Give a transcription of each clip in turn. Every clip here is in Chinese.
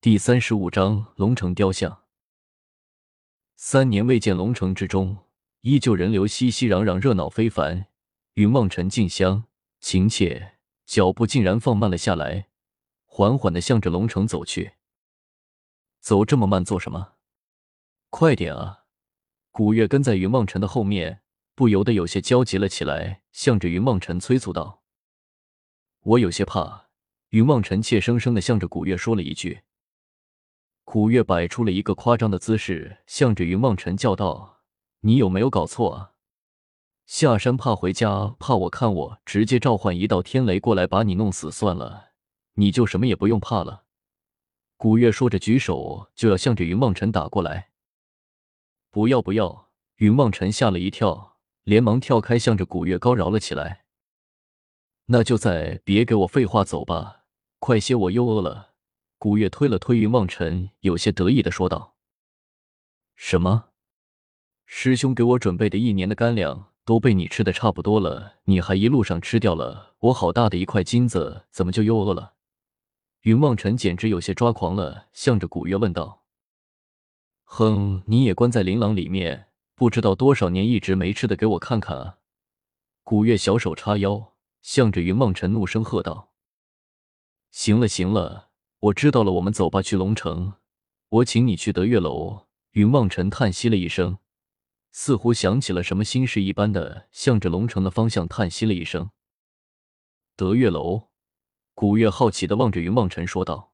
第三十五章龙城雕像。三年未见，龙城之中依旧人流熙熙攘攘，热闹非凡。云望尘静香情切，脚步竟然放慢了下来，缓缓的向着龙城走去。走这么慢做什么？快点啊！古月跟在云望尘的后面，不由得有些焦急了起来，向着云望尘催促道：“我有些怕。”云望尘怯生生的向着古月说了一句。古月摆出了一个夸张的姿势，向着云望尘叫道：“你有没有搞错啊？下山怕回家，怕我看我直接召唤一道天雷过来把你弄死算了，你就什么也不用怕了。”古月说着，举手就要向着云望尘打过来。“不要不要！”云望尘吓了一跳，连忙跳开，向着古月高饶了起来。“那就再别给我废话，走吧，快些，我又饿了。”古月推了推云望尘，有些得意的说道：“什么？师兄给我准备的一年的干粮都被你吃的差不多了，你还一路上吃掉了我好大的一块金子，怎么就又饿了？”云望尘简直有些抓狂了，向着古月问道：“哼，你也关在琳琅里面，不知道多少年，一直没吃的，给我看看啊！”古月小手叉腰，向着云望尘怒声喝道：“行了行了。”我知道了，我们走吧，去龙城。我请你去德月楼。云望尘叹息了一声，似乎想起了什么心事一般的，向着龙城的方向叹息了一声。德月楼，古月好奇的望着云望尘说道：“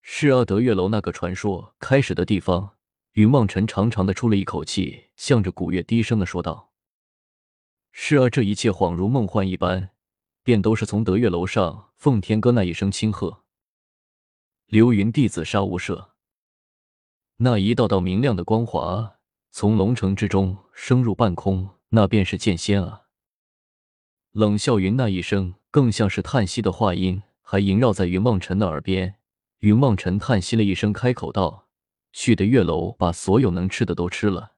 是啊，德月楼那个传说开始的地方。”云望尘长长的出了一口气，向着古月低声的说道：“是啊，这一切恍如梦幻一般，便都是从德月楼上奉天哥那一声轻喝。”流云弟子杀无赦。那一道道明亮的光华从龙城之中升入半空，那便是剑仙啊！冷笑云那一声，更像是叹息的话音，还萦绕在云望尘的耳边。云望尘叹息了一声，开口道：“去的月楼，把所有能吃的都吃了。”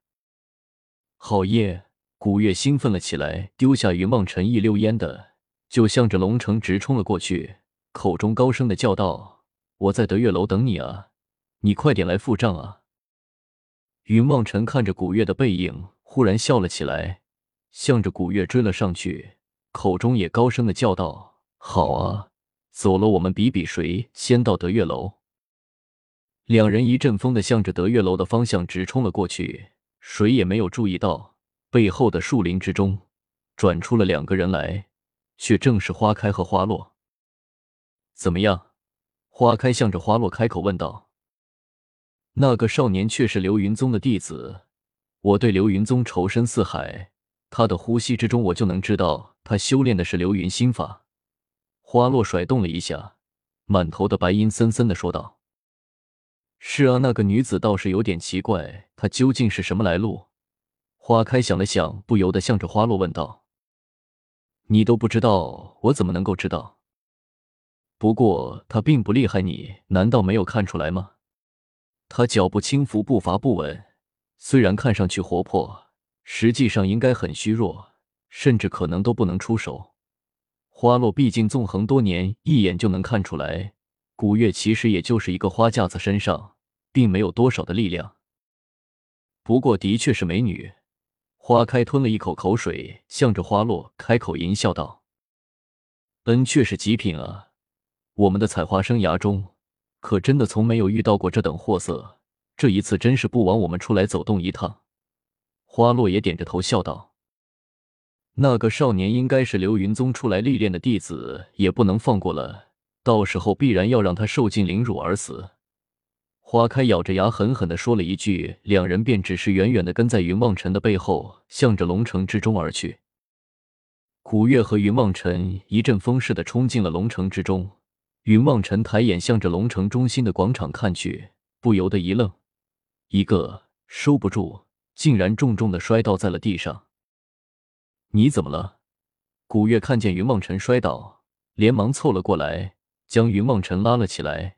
好耶！古月兴奋了起来，丢下云望尘，一溜烟的就向着龙城直冲了过去，口中高声的叫道。我在德月楼等你啊，你快点来付账啊！云望尘看着古月的背影，忽然笑了起来，向着古月追了上去，口中也高声的叫道：“好啊，走了，我们比比谁先到德月楼。”两人一阵风的向着德月楼的方向直冲了过去，谁也没有注意到背后的树林之中转出了两个人来，却正是花开和花落。怎么样？花开向着花落开口问道：“那个少年却是流云宗的弟子，我对流云宗仇深似海，他的呼吸之中我就能知道他修炼的是流云心法。”花落甩动了一下，满头的白阴森森的说道：“是啊，那个女子倒是有点奇怪，她究竟是什么来路？”花开想了想，不由得向着花落问道：“你都不知道，我怎么能够知道？”不过他并不厉害，你难道没有看出来吗？他脚步轻浮，步伐不稳，虽然看上去活泼，实际上应该很虚弱，甚至可能都不能出手。花落毕竟纵横多年，一眼就能看出来，古月其实也就是一个花架子，身上并没有多少的力量。不过的确是美女。花开吞了一口口水，向着花落开口淫笑道：“恩，却是极品啊。”我们的采花生涯中，可真的从没有遇到过这等货色。这一次真是不枉我们出来走动一趟。花落也点着头笑道：“那个少年应该是流云宗出来历练的弟子，也不能放过了。到时候必然要让他受尽凌辱而死。”花开咬着牙狠狠的说了一句，两人便只是远远的跟在云望尘的背后，向着龙城之中而去。古月和云望尘一阵风似的冲进了龙城之中。云望尘抬眼向着龙城中心的广场看去，不由得一愣，一个收不住，竟然重重的摔倒在了地上。你怎么了？古月看见云望尘摔倒，连忙凑了过来，将云望尘拉了起来，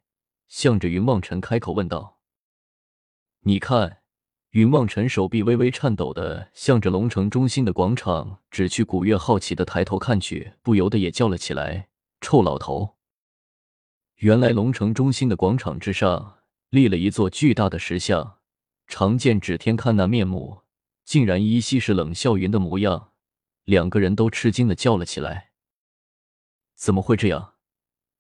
向着云望尘开口问道：“你看。”云望尘手臂微微颤抖的向着龙城中心的广场指去，古月好奇的抬头看去，不由得也叫了起来：“臭老头！”原来龙城中心的广场之上立了一座巨大的石像，常见指天看那面目，竟然依稀是冷笑云的模样。两个人都吃惊的叫了起来：“怎么会这样？”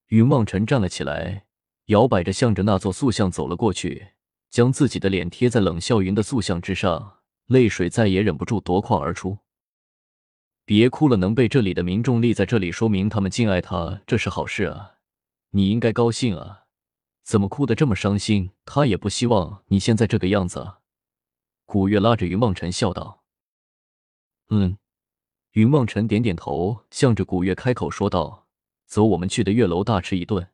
云望尘站了起来，摇摆着向着那座塑像走了过去，将自己的脸贴在冷笑云的塑像之上，泪水再也忍不住夺眶而出。别哭了，能被这里的民众立在这里，说明他们敬爱他，这是好事啊！你应该高兴啊！怎么哭得这么伤心？他也不希望你现在这个样子啊！古月拉着云梦尘笑道：“嗯。”云梦尘点点头，向着古月开口说道：“走，我们去的月楼大吃一顿。”